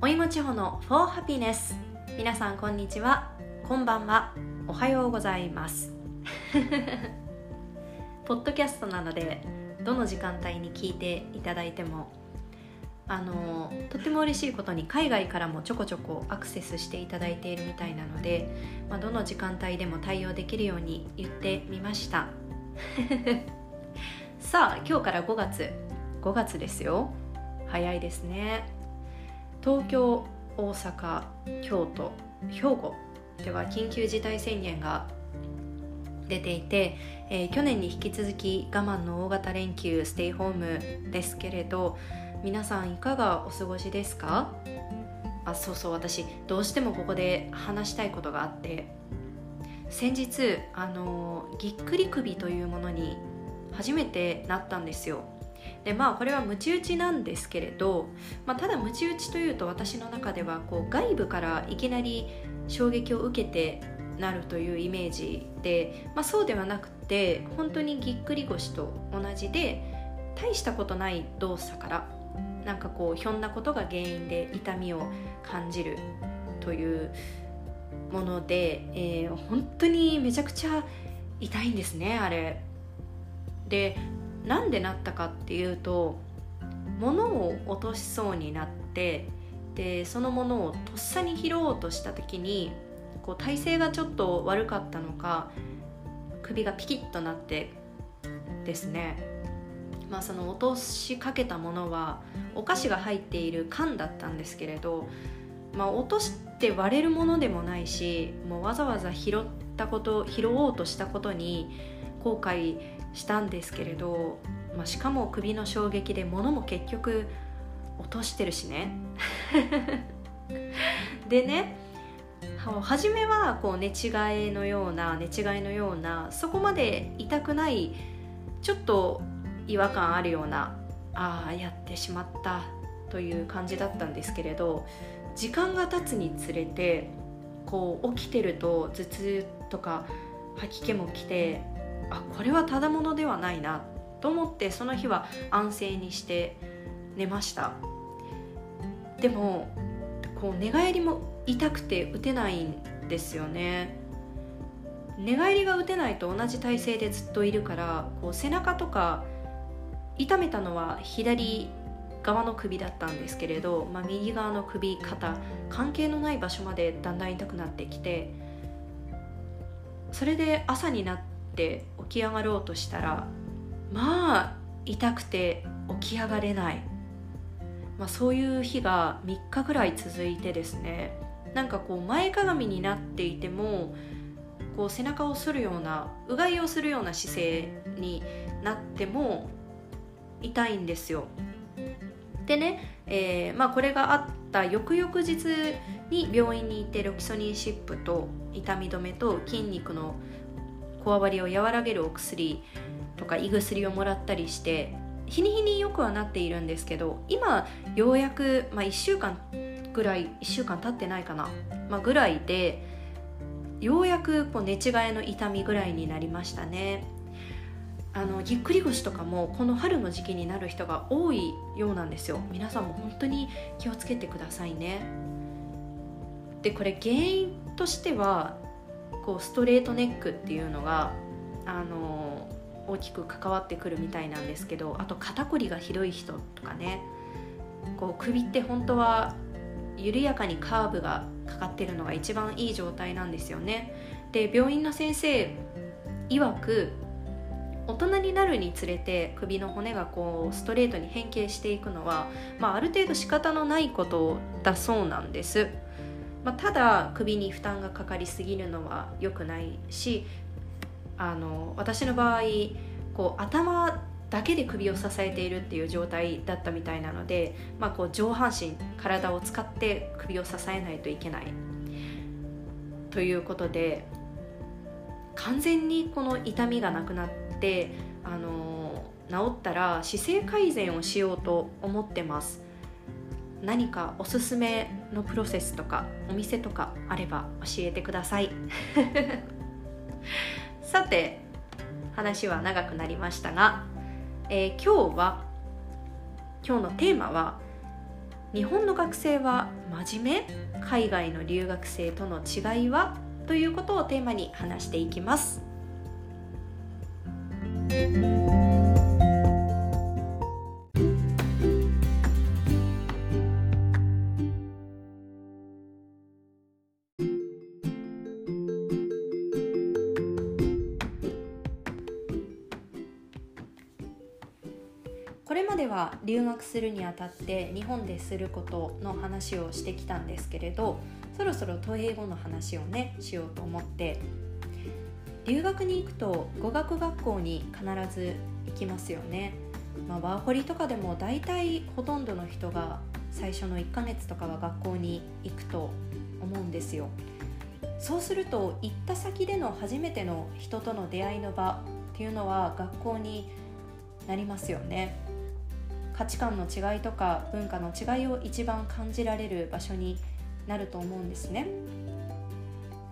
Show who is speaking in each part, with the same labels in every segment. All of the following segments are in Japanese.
Speaker 1: おいも地方の For Happiness 皆さんこんにちは。こんばんは。おはようございます。ポッドキャストなのでどの時間帯に聞いていただいてもあのとても嬉しいことに海外からもちょこちょこアクセスしていただいているみたいなので、まあ、どの時間帯でも対応できるように言ってみました。さあ今日から5月。5月ですよ。早いですね。東京大阪京都兵庫では緊急事態宣言が出ていて、えー、去年に引き続き我慢の大型連休ステイホームですけれど皆さんいかがお過ごしですか？あそうそう私どうしてもここで話したいことがあって。先日あのぎっくり首というものに初めてなったんですよ。でまあこれはムチ打ちなんですけれど、まあ、ただムチ打ちというと私の中ではこう外部からいきなり衝撃を受けてなるというイメージで、まあ、そうではなくて本当にぎっくり腰と同じで大したことない動作からなんかこうひょんなことが原因で痛みを感じるというもので、えー、本当にめちゃくちゃ痛いんですねあれ。でなんでなったかっていうと物を落としそうになってでそのものをとっさに拾おうとした時にこう体勢がちょっと悪かったのか首がピキッとなってですね。まあその落としかけたものはお菓子が入っている缶だったんですけれど、まあ、落として割れるものでもないしもうわざわざ拾ったこと拾おうとしたことに後悔したんですけれど、まあ、しかも首の衝撃で物も結局落としてるしね。でね初めはこう寝違いのような寝違いのようなそこまで痛くないちょっと違和感あるようなああやってしまったという感じだったんですけれど時間が経つにつれてこう起きてると頭痛とか吐き気も来てあこれはただものではないなと思ってその日は安静にして寝ました。でもこう寝返りも痛くて打てないんですよね。寝返りが打てないと同じ体勢でずっといるからこう背中とか痛めたのは左側の首だったんですけれど、まあ、右側の首肩関係のない場所までだんだん痛くなってきてそれで朝になって起き上がろうとしたらまあ痛くて起き上がれない、まあ、そういう日が3日ぐらい続いてですね。なんかこう前かがみになっていてもこう背中を反るようなうがいをするような姿勢になっても痛いんですよ。でね、えーまあ、これがあった翌々日に病院に行ってロキソニンシップと痛み止めと筋肉のこわばりを和らげるお薬とか胃薬をもらったりして日に日によくはなっているんですけど今ようやく、まあ、1週間ぐらい1週間経ってないかな、まあ、ぐらいでようやくこう寝違いの痛みぐらいになりましたね。あのぎっくり腰とかもこの春の時期になる人が多いようなんですよ。皆さんも本当に気をつけてくださいね。でこれ原因としてはこうストレートネックっていうのがあの大きく関わってくるみたいなんですけどあと肩こりがひどい人とかねこう首って本当は緩やかにカーブがかかってるのが一番いい状態なんですよね。で病院の先生曰く大人になるにつれて首の骨がこうストレートに変形していくのは、まあ、ある程度仕方のないことだそうなんです、まあ、ただ首に負担がかかりすぎるのは良くないしあの私の場合こう頭だけで首を支えているっていう状態だったみたいなので、まあ、こう上半身体を使って首を支えないといけない。ということで完全にこの痛みがなくなってあの治ったら姿勢改善をしようと思ってます。何かおすすめのプロセスとかお店とかあれば教えてください。さて話は長くなりましたが、えー、今日は今日のテーマは日本の学生は真面目？海外の留学生との違いは？ということをテーマに話していきます。では留学するにあたって日本ですることの話をしてきたんですけれどそろそろ都英語の話をねしようと思って留学に行くと語学学校に必ず行きますよね、まあ、ワーホリとかでも大体ほとんどの人が最初の1ヶ月とかは学校に行くと思うんですよ。そうすると行った先での初めての人との出会いの場っていうのは学校になりますよね。価値観の違いとか文化の違いを一番感じられる場所になると思うんですね。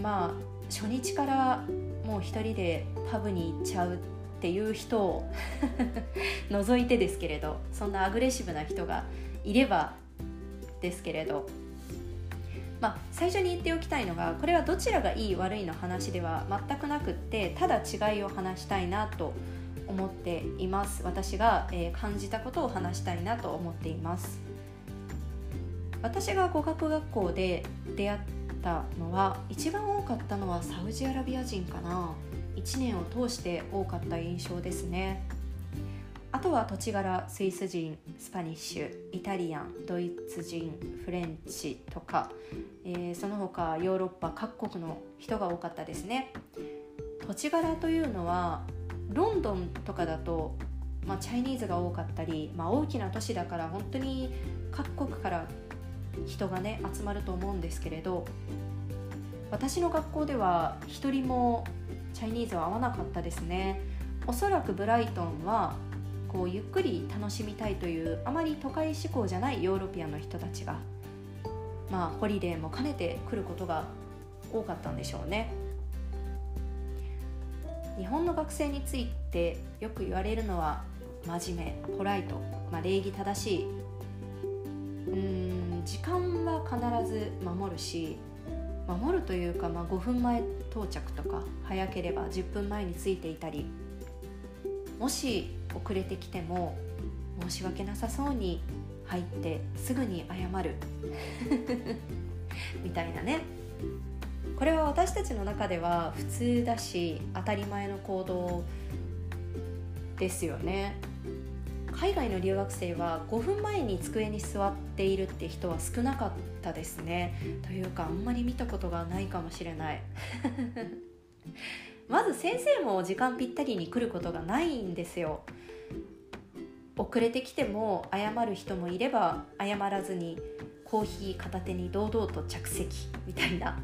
Speaker 1: まあ初日からもう一人でパブに行っちゃうっていう人を 除いてですけれどそんなアグレッシブな人がいればですけれど。まあ、最初に言っておきたいのがこれはどちらがいい悪いの話では全くなくってただ違いを話したいなと思っています。私が、え、感じたことを話したいなと思っています。私が語学学校で出会ったのは一番多かったのはサウジアラビア人かな。1年を通して多かった印象ですね。あとは土地柄スイス人スパニッシュイタリアンドイツ人フレンチとか、えー、その他ヨーロッパ各国の人が多かったですね。土地柄というのはロンドンとかだと、まあ、チャイニーズが多かったり、まあ、大きな都市だから本当に各国から人がね集まると思うんですけれど私の学校では一人もチャイニーズは合わなかったですね。おそらくブライトンはこうゆっくり楽しみたいというあまり都会志向じゃないヨーロピアンの人たちがまあホリデーも兼ねて来ることが多かったんでしょうね。日本の学生についてよく言われるのは真面目ポライト、まあ、礼儀正しい。うん時間は必ず守るし守るというか、まあ、5分前到着とか早ければ10分前に着いていたりもし遅れてきても申し訳なさそうに入ってすぐに謝る。みたいなね。これは私たちの中では普通だし当たり前の行動ですよね。海外の留学生は5分前に机に座っているって人は少なかったですね。というかあんまり見たことがないかもしれない。まず先生も時間ぴったりに来ることがないんですよ。遅れてきても謝る人もいれば謝らずにコーヒー片手に堂々と着席みたいな。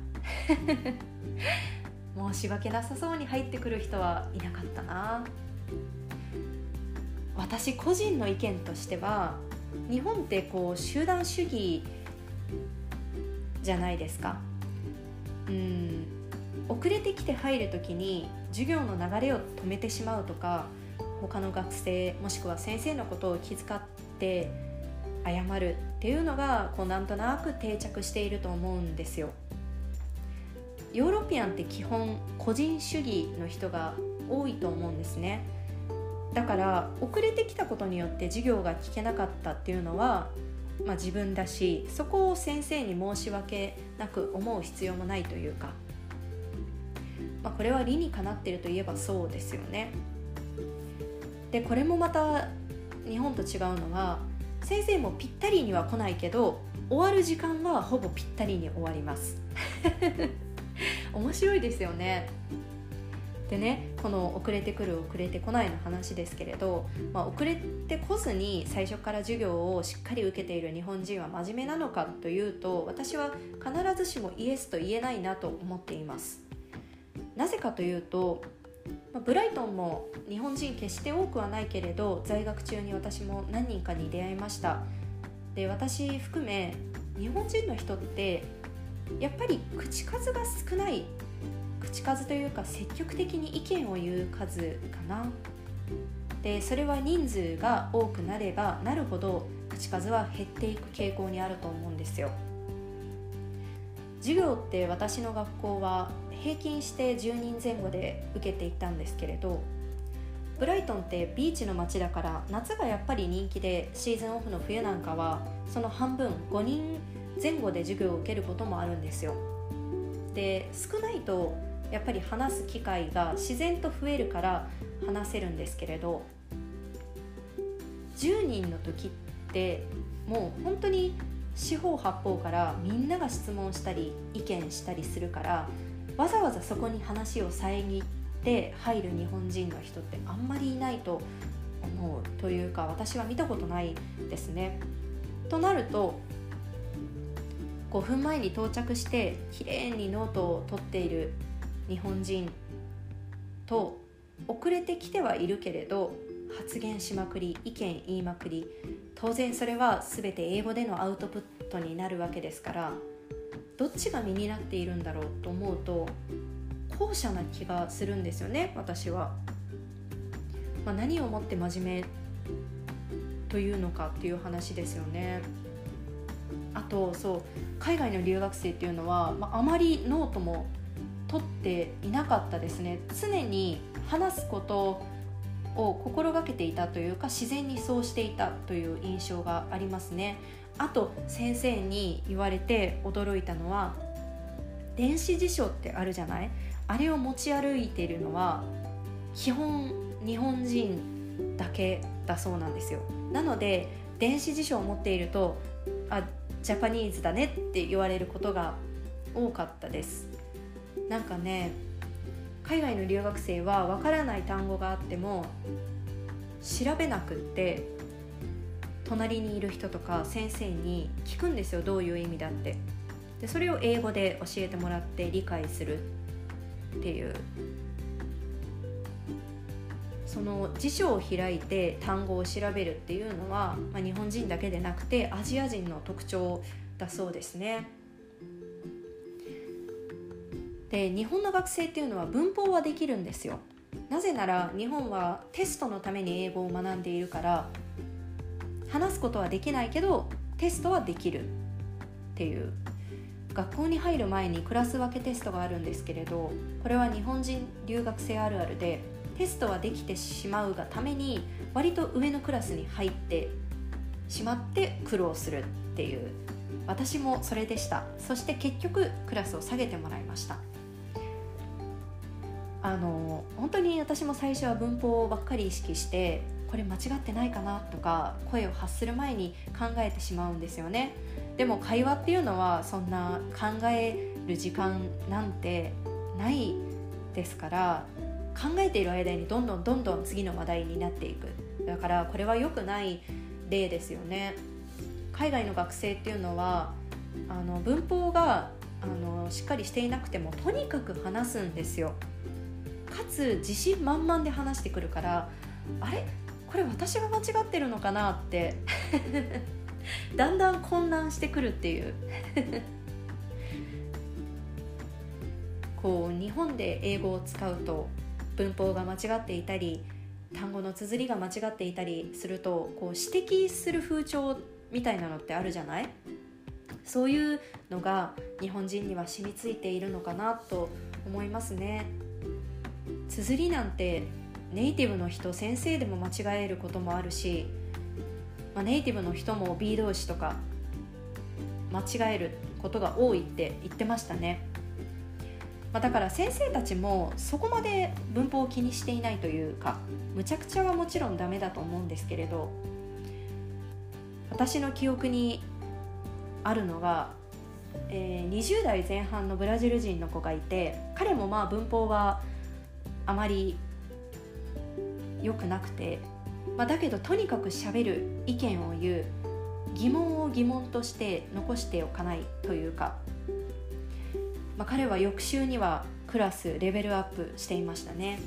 Speaker 1: 申し訳なさそうに入ってくる人はいなかったな。私個人の意見としては日本ってこう集団主義じゃないですか。うん。遅れてきて入る時に授業の流れを止めてしまうとか他の学生もしくは先生のことを気遣って謝るっていうのがこうなんとなく定着していると思うんですよ。ヨーロピアンって基本個人主義の人が多いと思うんですね。だから遅れてきたことによって授業が聞けなかったっていうのは、まあ、自分だしそこを先生に申し訳なく思う必要もないというか、まあ、これは理にかなってるといえばそうですよね。でこれもまた日本と違うのは先生もぴったりには来ないけど終わる時間はほぼぴったりに終わります。面白いですよね。でねこの遅れてくる遅れてこないの話ですけれど、まあ、遅れてこずに最初から授業をしっかり受けている日本人は真面目なのかというと私は必ずしもイエスと言えないなと思っています。なぜかというと、ブライトンも日本人決して多くはないけれど在学中に私も何人かに出会いました。で私含め日本人の人ってやっぱり口数が少ない口数というか積極的に意見を言う数かな。でそれは人数が多くなればなるほど口数は減っていく傾向にあると思うんですよ。授業って私の学校は平均して10人前後で受けていたんですけれどブライトンってビーチの街だから夏がやっぱり人気でシーズンオフの冬なんかはその半分5人前後で授業を受けることもあるんですよで少ないとやっぱり話す機会が自然と増えるから話せるんですけれど10人の時ってもう本当に四方八方からみんなが質問したり意見したりするからわざわざそこに話を遮って入る日本人の人ってあんまりいないと思うというか私は見たことないですね。となると5分前に到着してきれいにノートを取っている日本人と遅れてきてはいるけれど発言しまくり意見言いまくり当然それは全て英語でのアウトプットになるわけですからどっちが身になっているんだろうと思うと後者な気がするんですよね私は。まあ、何をもって真面目というのかっていう話ですよね。あとそう海外の留学生っていうのは、まあ、あまりノートも取っていなかったですね。常に話すことを心がけていたというか自然にそうしていたという印象がありますね。あと先生に言われて驚いたのは電子辞書ってあるじゃない？あれを持ち歩いているのは基本日本人だけだそうなんですよ。なので電子辞書を持っているとあジャパニーズだねって言われることが多かったです。なんかね海外の留学生はわからない単語があっても調べなくって隣にいる人とか先生に聞くんですよどういう意味だって。でそれを英語で教えてもらって理解するっていうその辞書を開いて単語を調べるっていうのは、まあ、日本人だけでなくてアジア人の特徴だそうですね。で日本の学生っていうのは文法はできるんですよなぜなら日本はテストのために英語を学んでいるから話すことはできないけどテストはできるっていう学校に入る前にクラス分けテストがあるんですけれどこれは日本人留学生あるあるでテストはできてしまうがために割と上のクラスに入ってしまって苦労するっていう。私もそれでした。そして結局クラスを下げてもらいました。あの本当に私も最初は文法ばっかり意識してこれ間違ってないかなとか声を発する前に考えてしまうんですよね。でも会話っていうのはそんな考える時間なんてないですから考えている間にどんどんどんどん次の話題になっていく。だからこれは良くない例ですよね。海外の学生っていうのはあの文法があのしっかりしていなくてもとにかく話すんですよ。かつ自信満々で話してくるからあれ？これ私が間違ってるのかなって。だんだん混乱してくるっていう。こう日本で英語を使うと文法が間違っていたり単語の綴りが間違っていたりするとこう指摘する風潮みたいなのってあるじゃない？そういうのが日本人には染みついているのかなと思いますね。綴りなんてネイティブの人先生でも間違えることもあるし、まあ、ネイティブの人も B 動詞とか間違えることが多いって言ってましたね、まあ、だから先生たちもそこまで文法を気にしていないというかむちゃくちゃはもちろんダメだと思うんですけれど私の記憶にあるのが、えー、20代前半のブラジル人の子がいて彼もまあ文法はあまり良くなくて、まあ、だけどとにかくしゃべる意見を言う疑問を疑問として残しておかないというか、まあ、彼は翌週にはクラスレベルアップしていましたね。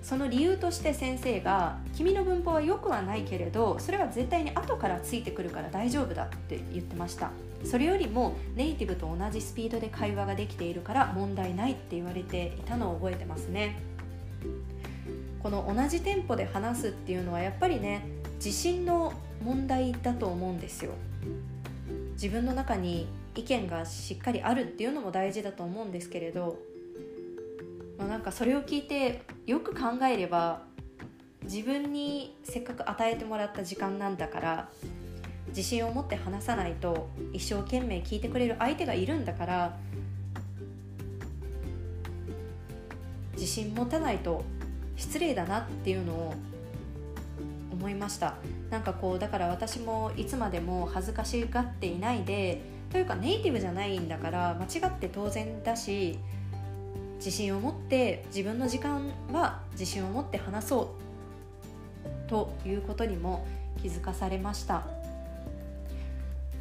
Speaker 1: その理由として先生が「君の文法は良くはないけれどそれは絶対に後からついてくるから大丈夫だ」って言ってました。それよりもネイティブと同じスピードで会話ができているから問題ないって言われていたのを覚えてますね。この同じテンポで話すっていうのはやっぱりね自信の問題だと思うんですよ。自分の中に意見がしっかりあるっていうのも大事だと思うんですけれど、まあ、なんかそれを聞いてよく考えれば自分にせっかく与えてもらった時間なんだから自信を持って話さないと一生懸命聞いてくれる相手がいるんだから自信持たないと失礼だなっていうのを思いました。なんかこうだから私もいつまでも恥ずかしがっていないでというかネイティブじゃないんだから間違って当然だし自信を持って自分の時間は自信を持って話そうということにも気づかされました。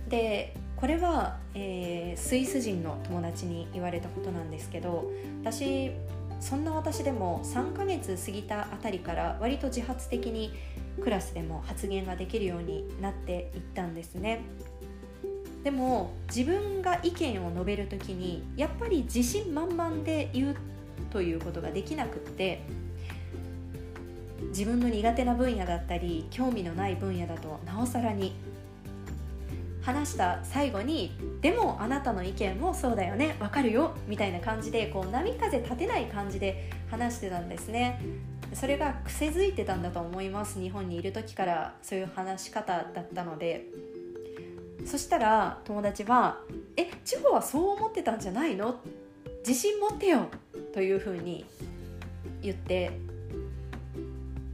Speaker 1: でこれは、えー、スイス人の友達に言われたことなんですけど私そんな私でも3ヶ月過ぎたあたりから割と自発的にクラスでも発言ができるようになっていったんですね。でも自分が意見を述べる時にやっぱり自信満々で言うということができなくって自分の苦手な分野だったり興味のない分野だとなおさらに。話した最後に「でもあなたの意見もそうだよねわかるよ」みたいな感じでこう波風立てない感じで話してたんですね。それが癖づいてたんだと思います日本にいる時からそういう話し方だったので。そしたら友達は「え地方はそう思ってたんじゃないの？自信持ってよ」というふうに言って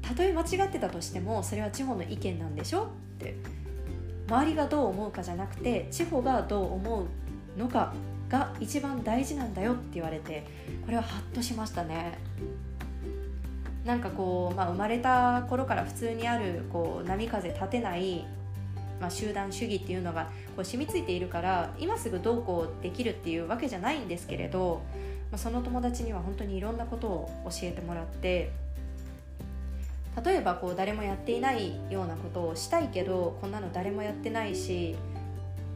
Speaker 1: たとえ間違ってたとしてもそれは地方の意見なんでしょ？って周りがどう思うかじゃなくて地方がどう思うのかが一番大事なんだよって言われてこれはハッとしましたね。なんかこう、まあ、生まれた頃から普通にあるこう波風立てない、まあ、集団主義っていうのがこう染みついているから今すぐどうこうできるっていうわけじゃないんですけれど、まあ、その友達には本当にいろんなことを教えてもらって例えばこう誰もやっていないようなことをしたいけどこんなの誰もやってないし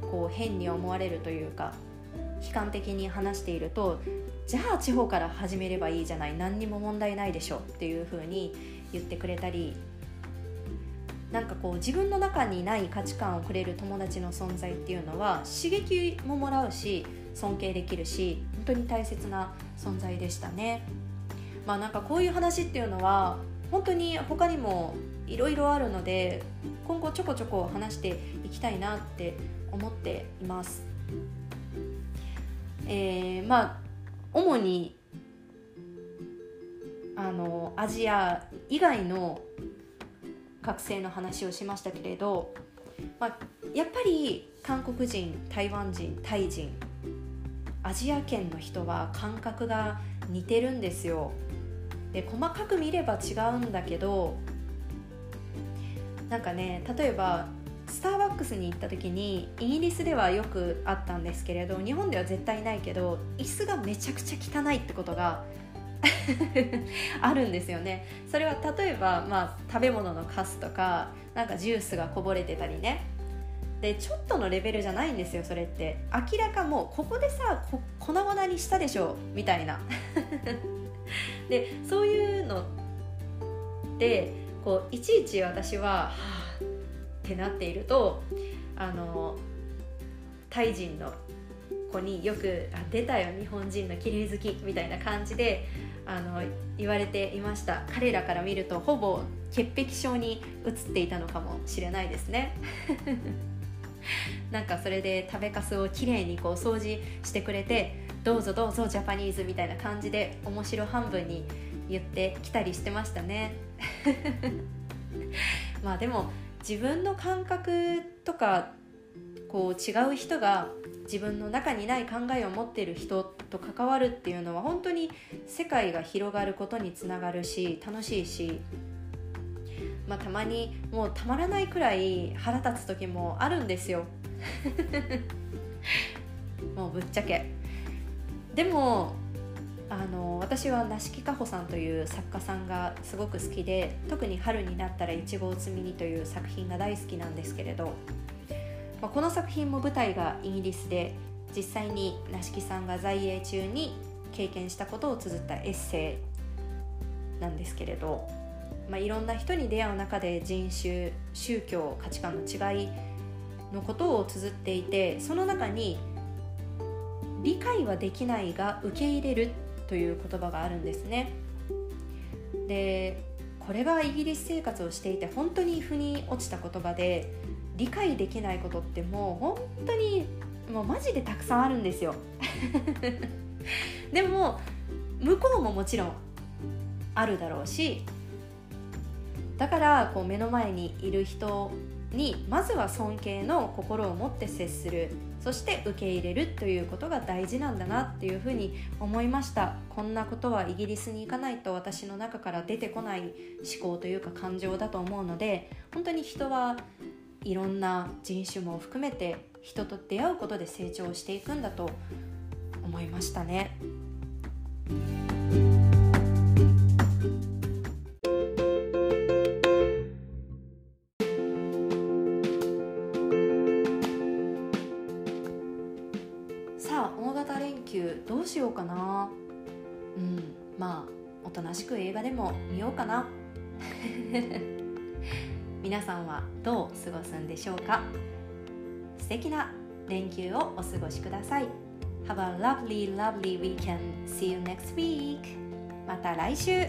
Speaker 1: こう変に思われるというか悲観的に話しているとじゃあ地方から始めればいいじゃない何にも問題ないでしょっていうふうに言ってくれたりなんかこう自分の中にない価値観をくれる友達の存在っていうのは刺激ももらうし尊敬できるし本当に大切な存在でしたね。まあなんかこういう話っていうのは本当に他にもいろいろあるので今後ちょこちょこ話していきたいなって思っています。えー、まあ主にあのアジア以外の学生の話をしましたけれど、まあ、やっぱり韓国人台湾人タイ人アジア圏の人は感覚が似てるんですよ。で細かく見れば違うんだけどなんかね例えばスターバックスに行った時にイギリスではよくあったんですけれど日本では絶対ないけど椅子がめちゃくちゃ汚いってことが あるんですよね。それは例えば、まあ、食べ物のカスとかなんかジュースがこぼれてたりね。でちょっとのレベルじゃないんですよそれって。明らかもうここでさ粉々にしたでしょみたいな。でそういうのってこういちいち私ははあってなっているとあのタイ人の子によく「出たよ日本人の綺麗好き」みたいな感じであの言われていました。彼らから見るとほぼ潔癖症に移っていたのかもしれないですね。なんかそれで食べかすをきれいにこう掃除してくれてどうぞどうぞジャパニーズみたいな感じで面白半分に言ってきたりしてましたね。まあでも自分の感覚とかこう違う人が自分の中にない考えを持っている人と関わるっていうのは本当に世界が広がることにつながるし楽しいし、まあ、たまにもうたまらないくらい腹立つ時もあるんですよ。もうぶっちゃけ。でもあの私は梨木かほさんという作家さんがすごく好きで特に「春になったらいちごを摘みに」という作品が大好きなんですけれど、まあ、この作品も舞台がイギリスで実際に梨木さんが在英中に経験したことを綴ったエッセイなんですけれど、まあ、いろんな人に出会う中で人種宗教価値観の違いのことを綴っていてその中に「理解はできないが受け入れる」という言葉があるんですね。でこれがイギリス生活をしていて本当に腑に落ちた言葉で理解できないことってもう本当にもうマジでたくさんあるんですよ。でも向こうももちろんあるだろうしだからこう目の前にいる人にまずは尊敬の心を持って接するそして受け入れるということが大事なんだなっていうふうに思いました。こんなことはイギリスに行かないと私の中から出てこない思考というか感情だと思うので本当に人はいろんな人種も含めて人と出会うことで成長していくんだと思いましたね。さあ大型連休どうしようかな。うんまあおとなしく映画でも見ようかな。皆さんはどう過ごすんでしょうか？素敵な連休をお過ごしください Have a lovely, lovely weekend. See you next week. また来週